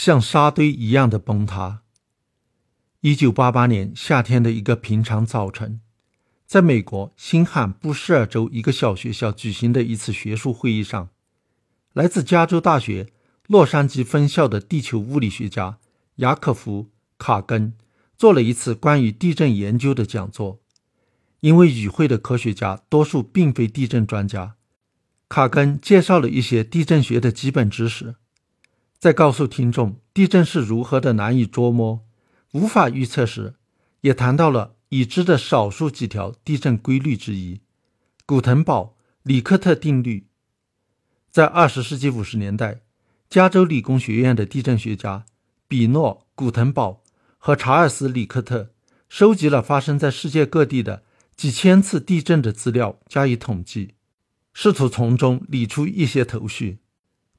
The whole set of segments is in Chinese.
像沙堆一样的崩塌。一九八八年夏天的一个平常早晨，在美国新罕布什尔州一个小学校举行的一次学术会议上，来自加州大学洛杉矶分校的地球物理学家雅可夫·卡根做了一次关于地震研究的讲座。因为与会的科学家多数并非地震专家，卡根介绍了一些地震学的基本知识，在告诉听众地震是如何的难以捉摸、无法预测时，也谈到了已知的少数几条地震规律之一——古腾堡里克特定律。在二十世纪五十年代，加州理工学院的地震学家比诺·古腾堡和查尔斯·里克特收集了发生在世界各地的。几千次地震的资料加以统计，试图从中理出一些头绪，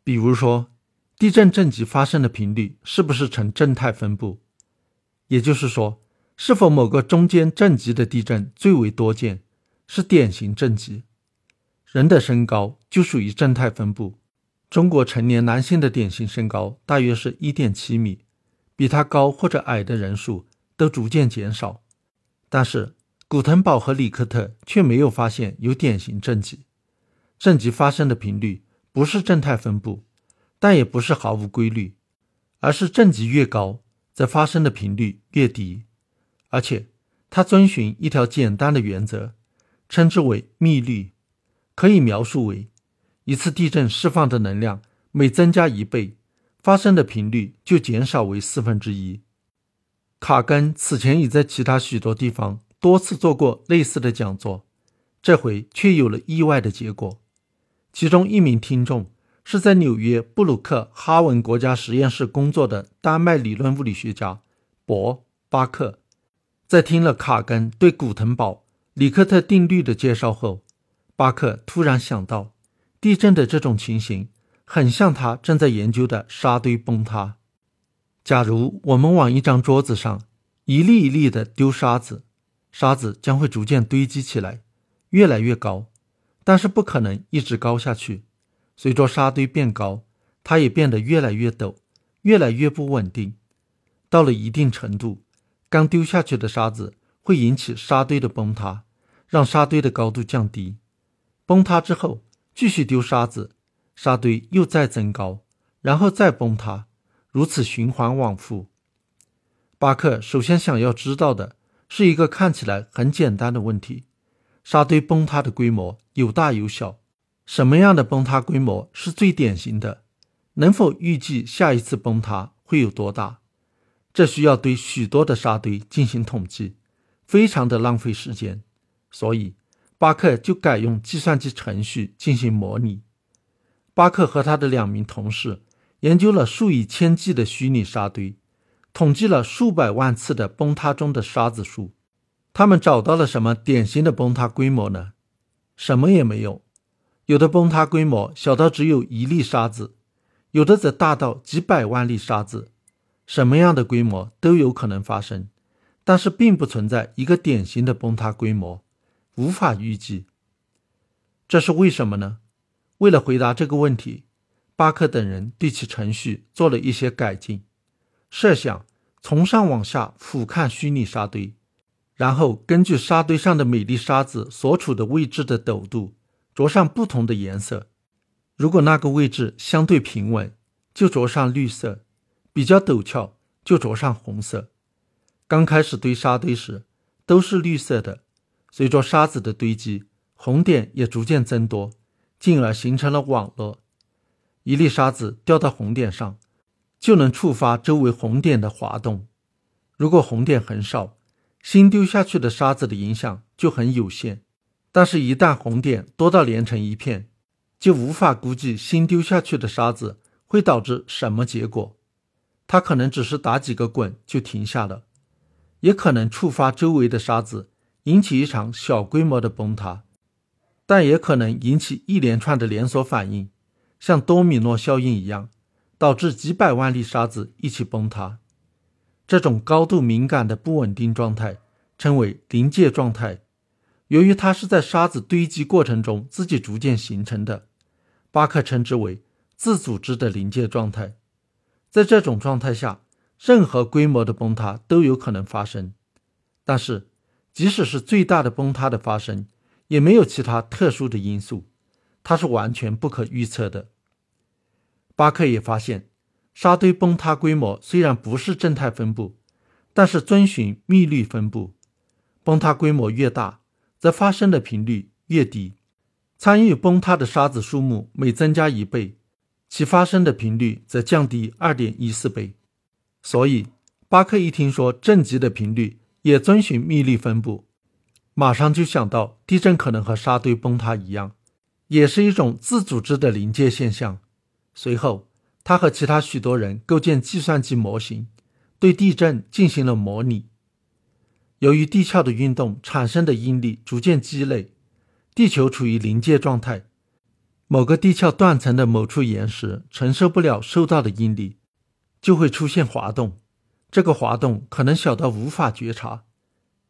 比如说，地震震级发生的频率是不是呈正态分布？也就是说，是否某个中间震级的地震最为多见，是典型震级？人的身高就属于正态分布。中国成年男性的典型身高大约是一点七米，比他高或者矮的人数都逐渐减少，但是。古腾堡和里克特却没有发现有典型震级，震级发生的频率不是正态分布，但也不是毫无规律，而是震级越高，则发生的频率越低。而且，它遵循一条简单的原则，称之为幂律，可以描述为：一次地震释放的能量每增加一倍，发生的频率就减少为四分之一。卡根此前已在其他许多地方。多次做过类似的讲座，这回却有了意外的结果。其中一名听众是在纽约布鲁克哈文国家实验室工作的丹麦理论物理学家博·巴克。在听了卡根对古腾堡里克特定律的介绍后，巴克突然想到，地震的这种情形很像他正在研究的沙堆崩塌。假如我们往一张桌子上一粒一粒地丢沙子，沙子将会逐渐堆积起来，越来越高，但是不可能一直高下去。随着沙堆变高，它也变得越来越陡，越来越不稳定。到了一定程度，刚丢下去的沙子会引起沙堆的崩塌，让沙堆的高度降低。崩塌之后，继续丢沙子，沙堆又再增高，然后再崩塌，如此循环往复。巴克首先想要知道的。是一个看起来很简单的问题：沙堆崩塌的规模有大有小，什么样的崩塌规模是最典型的？能否预计下一次崩塌会有多大？这需要对许多的沙堆进行统计，非常的浪费时间。所以，巴克就改用计算机程序进行模拟。巴克和他的两名同事研究了数以千计的虚拟沙堆。统计了数百万次的崩塌中的沙子数，他们找到了什么典型的崩塌规模呢？什么也没有。有的崩塌规模小到只有一粒沙子，有的则大到几百万粒沙子。什么样的规模都有可能发生，但是并不存在一个典型的崩塌规模，无法预计。这是为什么呢？为了回答这个问题，巴克等人对其程序做了一些改进。设想从上往下俯瞰虚拟沙堆，然后根据沙堆上的每粒沙子所处的位置的陡度，着上不同的颜色。如果那个位置相对平稳，就着上绿色；比较陡峭，就着上红色。刚开始堆沙堆时都是绿色的，随着沙子的堆积，红点也逐渐增多，进而形成了网络。一粒沙子掉到红点上。就能触发周围红点的滑动。如果红点很少，新丢下去的沙子的影响就很有限。但是，一旦红点多到连成一片，就无法估计新丢下去的沙子会导致什么结果。它可能只是打几个滚就停下了，也可能触发周围的沙子，引起一场小规模的崩塌，但也可能引起一连串的连锁反应，像多米诺效应一样。导致几百万粒沙子一起崩塌，这种高度敏感的不稳定状态称为临界状态。由于它是在沙子堆积过程中自己逐渐形成的，巴克称之为自组织的临界状态。在这种状态下，任何规模的崩塌都有可能发生。但是，即使是最大的崩塌的发生，也没有其他特殊的因素，它是完全不可预测的。巴克也发现，沙堆崩塌规模虽然不是正态分布，但是遵循密律分布。崩塌规模越大，则发生的频率越低。参与崩塌的沙子数目每增加一倍，其发生的频率则降低二点一四倍。所以，巴克一听说震级的频率也遵循密律分布，马上就想到地震可能和沙堆崩塌一样，也是一种自组织的临界现象。随后，他和其他许多人构建计算机模型，对地震进行了模拟。由于地壳的运动产生的应力逐渐积累。地球处于临界状态，某个地壳断层的某处岩石承受不了受到的应力，就会出现滑动。这个滑动可能小到无法觉察，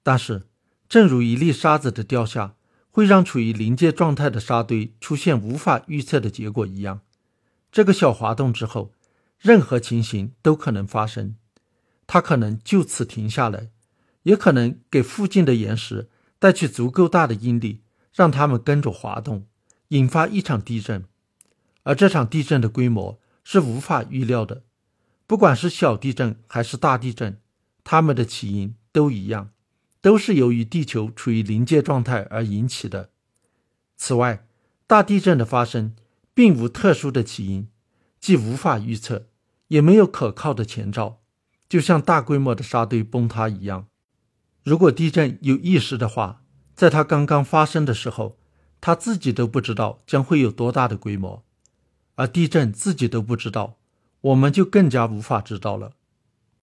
但是，正如一粒沙子的掉下会让处于临界状态的沙堆出现无法预测的结果一样，这个小滑动之后，任何情形都可能发生。它可能就此停下来，也可能给附近的岩石带去足够大的应力。让它们跟着滑动，引发一场地震，而这场地震的规模是无法预料的。不管是小地震还是大地震，它们的起因都一样，都是由于地球处于临界状态而引起的。此外，大地震的发生并无特殊的起因，既无法预测，也没有可靠的前兆，就像大规模的沙堆崩塌一样。如果地震有意识的话，在它刚刚发生的时候，它自己都不知道将会有多大的规模，而地震自己都不知道，我们就更加无法知道了。